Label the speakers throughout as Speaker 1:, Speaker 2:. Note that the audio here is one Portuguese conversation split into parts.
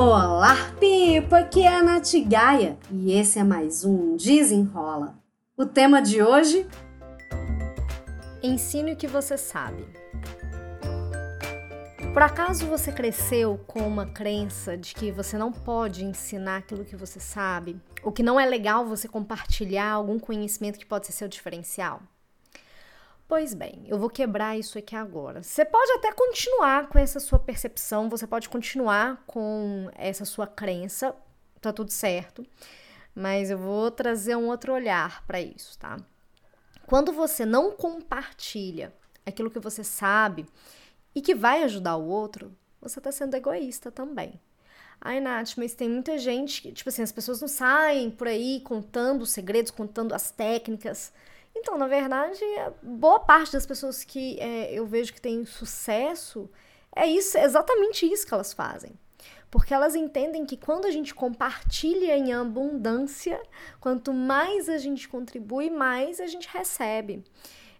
Speaker 1: Olá, Pipa! Aqui é a Nath Gaia e esse é mais um Desenrola. O tema de hoje?
Speaker 2: Ensine o que você sabe. Por acaso você cresceu com uma crença de que você não pode ensinar aquilo que você sabe? Ou que não é legal você compartilhar algum conhecimento que pode ser seu diferencial? Pois bem, eu vou quebrar isso aqui agora. Você pode até continuar com essa sua percepção, você pode continuar com essa sua crença, tá tudo certo, mas eu vou trazer um outro olhar para isso, tá? Quando você não compartilha aquilo que você sabe e que vai ajudar o outro, você tá sendo egoísta também. Ai, Nath, mas tem muita gente que, tipo assim, as pessoas não saem por aí contando os segredos, contando as técnicas. Então, na verdade, boa parte das pessoas que é, eu vejo que têm sucesso é isso, é exatamente isso que elas fazem. Porque elas entendem que quando a gente compartilha em abundância, quanto mais a gente contribui, mais a gente recebe.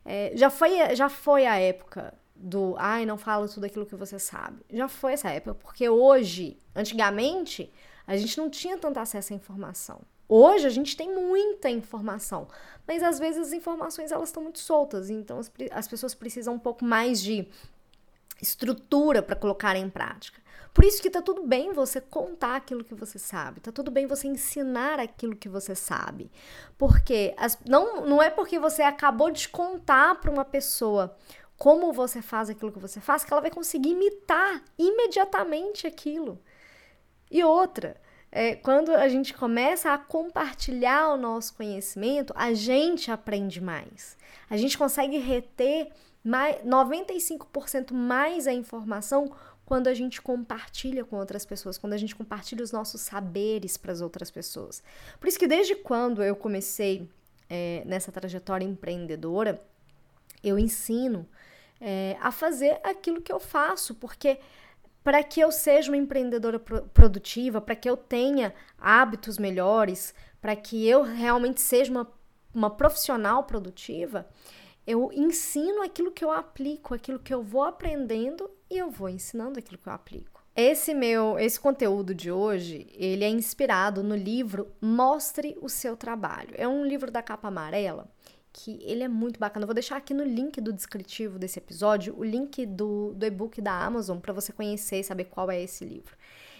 Speaker 2: É, já, foi, já foi a época do ai, não fala tudo aquilo que você sabe. Já foi essa época, porque hoje, antigamente, a gente não tinha tanto acesso à informação. Hoje a gente tem muita informação, mas às vezes as informações elas estão muito soltas, então as, as pessoas precisam um pouco mais de estrutura para colocar em prática. Por isso que tá tudo bem você contar aquilo que você sabe, tá tudo bem você ensinar aquilo que você sabe. Porque as, não, não é porque você acabou de contar para uma pessoa como você faz aquilo que você faz que ela vai conseguir imitar imediatamente aquilo. E outra, é, quando a gente começa a compartilhar o nosso conhecimento, a gente aprende mais. A gente consegue reter mais, 95% mais a informação quando a gente compartilha com outras pessoas, quando a gente compartilha os nossos saberes para as outras pessoas. Por isso que desde quando eu comecei é, nessa trajetória empreendedora, eu ensino é, a fazer aquilo que eu faço, porque para que eu seja uma empreendedora produtiva, para que eu tenha hábitos melhores, para que eu realmente seja uma, uma profissional produtiva, eu ensino aquilo que eu aplico, aquilo que eu vou aprendendo e eu vou ensinando aquilo que eu aplico. Esse meu, esse conteúdo de hoje, ele é inspirado no livro Mostre o seu trabalho. É um livro da capa amarela que ele é muito bacana. Eu vou deixar aqui no link do descritivo desse episódio o link do, do e-book da Amazon para você conhecer e saber qual é esse livro.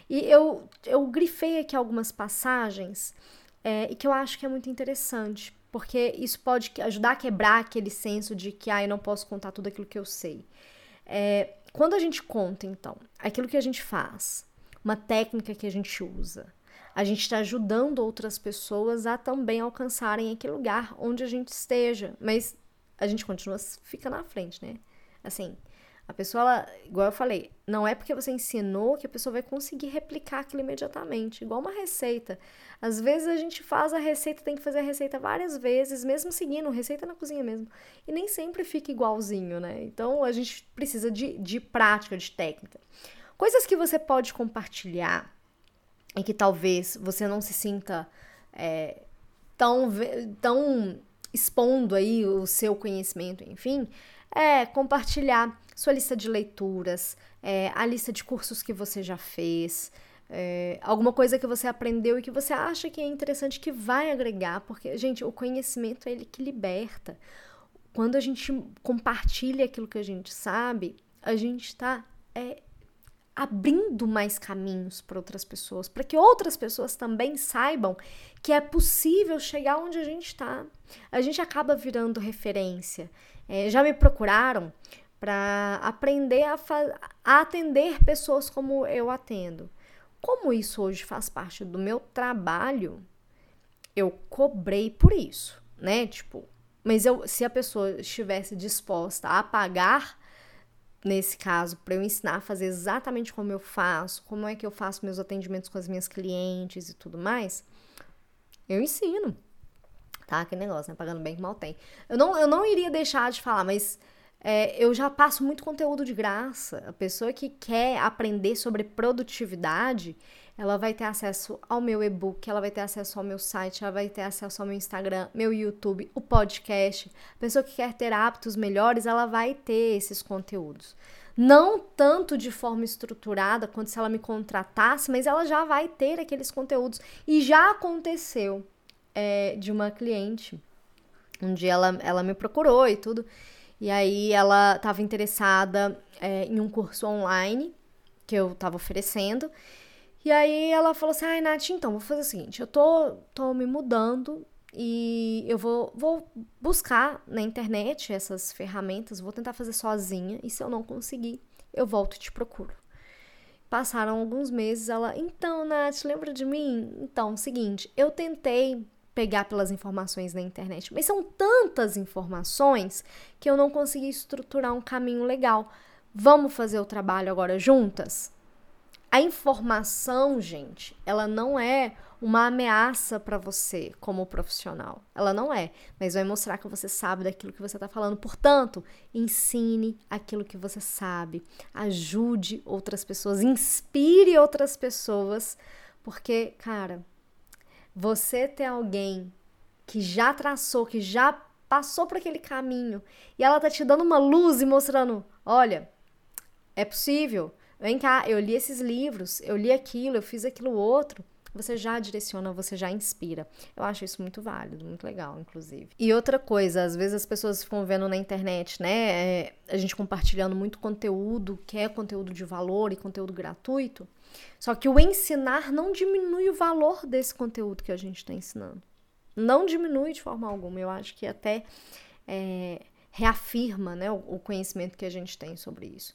Speaker 2: E eu, eu grifei aqui algumas passagens é, e que eu acho que é muito interessante, porque isso pode ajudar a quebrar aquele senso de que ah, eu não posso contar tudo aquilo que eu sei. É, quando a gente conta, então, aquilo que a gente faz, uma técnica que a gente usa, a gente está ajudando outras pessoas a também alcançarem aquele lugar onde a gente esteja. Mas a gente continua, fica na frente, né? Assim, a pessoa, ela, igual eu falei, não é porque você ensinou que a pessoa vai conseguir replicar aquilo imediatamente. Igual uma receita. Às vezes a gente faz a receita, tem que fazer a receita várias vezes, mesmo seguindo, receita na cozinha mesmo. E nem sempre fica igualzinho, né? Então a gente precisa de, de prática, de técnica. Coisas que você pode compartilhar e que talvez você não se sinta é, tão, tão expondo aí o seu conhecimento, enfim, é compartilhar sua lista de leituras, é, a lista de cursos que você já fez, é, alguma coisa que você aprendeu e que você acha que é interessante, que vai agregar, porque, gente, o conhecimento é ele que liberta. Quando a gente compartilha aquilo que a gente sabe, a gente está é, abrindo mais caminhos para outras pessoas, para que outras pessoas também saibam que é possível chegar onde a gente está. A gente acaba virando referência. É, já me procuraram para aprender a, a atender pessoas como eu atendo. Como isso hoje faz parte do meu trabalho, eu cobrei por isso, né? Tipo, mas eu, se a pessoa estivesse disposta a pagar nesse caso, para eu ensinar a fazer exatamente como eu faço, como é que eu faço meus atendimentos com as minhas clientes e tudo mais, eu ensino. Tá? Que negócio, né? Pagando bem que mal tem. Eu não, eu não iria deixar de falar, mas é, eu já passo muito conteúdo de graça. A pessoa que quer aprender sobre produtividade, ela vai ter acesso ao meu e-book, ela vai ter acesso ao meu site, ela vai ter acesso ao meu Instagram, meu YouTube, o podcast. A pessoa que quer ter hábitos melhores, ela vai ter esses conteúdos. Não tanto de forma estruturada quanto se ela me contratasse, mas ela já vai ter aqueles conteúdos. E já aconteceu é, de uma cliente. Um dia ela, ela me procurou e tudo. E aí ela estava interessada é, em um curso online que eu estava oferecendo. E aí ela falou assim: ai, Nath, então, vou fazer o seguinte: eu tô, tô me mudando e eu vou, vou buscar na internet essas ferramentas, vou tentar fazer sozinha. E se eu não conseguir, eu volto e te procuro. Passaram alguns meses, ela, então, Nath, lembra de mim? Então, seguinte, eu tentei pegar pelas informações na internet, mas são tantas informações que eu não consegui estruturar um caminho legal. Vamos fazer o trabalho agora juntas? A informação, gente, ela não é uma ameaça para você como profissional. Ela não é, mas vai mostrar que você sabe daquilo que você está falando. Portanto, ensine aquilo que você sabe, ajude outras pessoas, inspire outras pessoas, porque, cara, você ter alguém que já traçou, que já passou por aquele caminho e ela tá te dando uma luz e mostrando, olha, é possível. Vem cá, eu li esses livros, eu li aquilo, eu fiz aquilo outro. Você já direciona, você já inspira. Eu acho isso muito válido, muito legal, inclusive. E outra coisa, às vezes as pessoas ficam vendo na internet, né? É, a gente compartilhando muito conteúdo, que é conteúdo de valor e conteúdo gratuito. Só que o ensinar não diminui o valor desse conteúdo que a gente está ensinando. Não diminui de forma alguma. Eu acho que até é, reafirma né, o, o conhecimento que a gente tem sobre isso.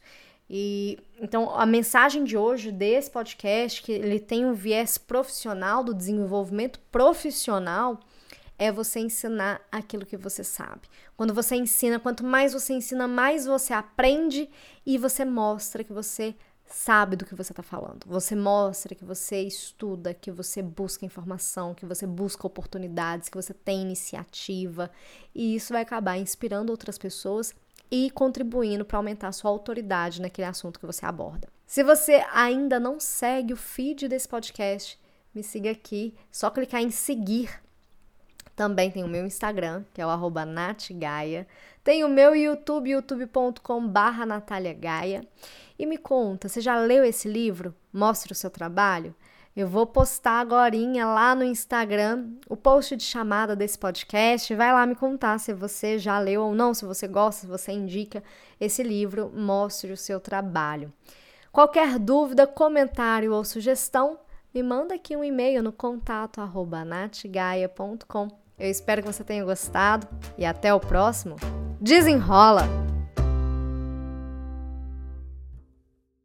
Speaker 2: E então a mensagem de hoje desse podcast, que ele tem um viés profissional do desenvolvimento profissional, é você ensinar aquilo que você sabe. Quando você ensina, quanto mais você ensina, mais você aprende e você mostra que você sabe do que você está falando. Você mostra que você estuda, que você busca informação, que você busca oportunidades, que você tem iniciativa. E isso vai acabar inspirando outras pessoas e contribuindo para aumentar sua autoridade naquele assunto que você aborda. Se você ainda não segue o feed desse podcast, me siga aqui, só clicar em seguir. Também tem o meu Instagram, que é o natgaia. Tem o meu YouTube, youtube.com barra Gaia. E me conta, você já leu esse livro? Mostre o seu trabalho? Eu vou postar agora lá no Instagram o post de chamada desse podcast. Vai lá me contar se você já leu ou não, se você gosta, se você indica esse livro, mostre o seu trabalho. Qualquer dúvida, comentário ou sugestão, me manda aqui um e-mail no contato natgaia.com. Eu espero que você tenha gostado e até o próximo. Desenrola!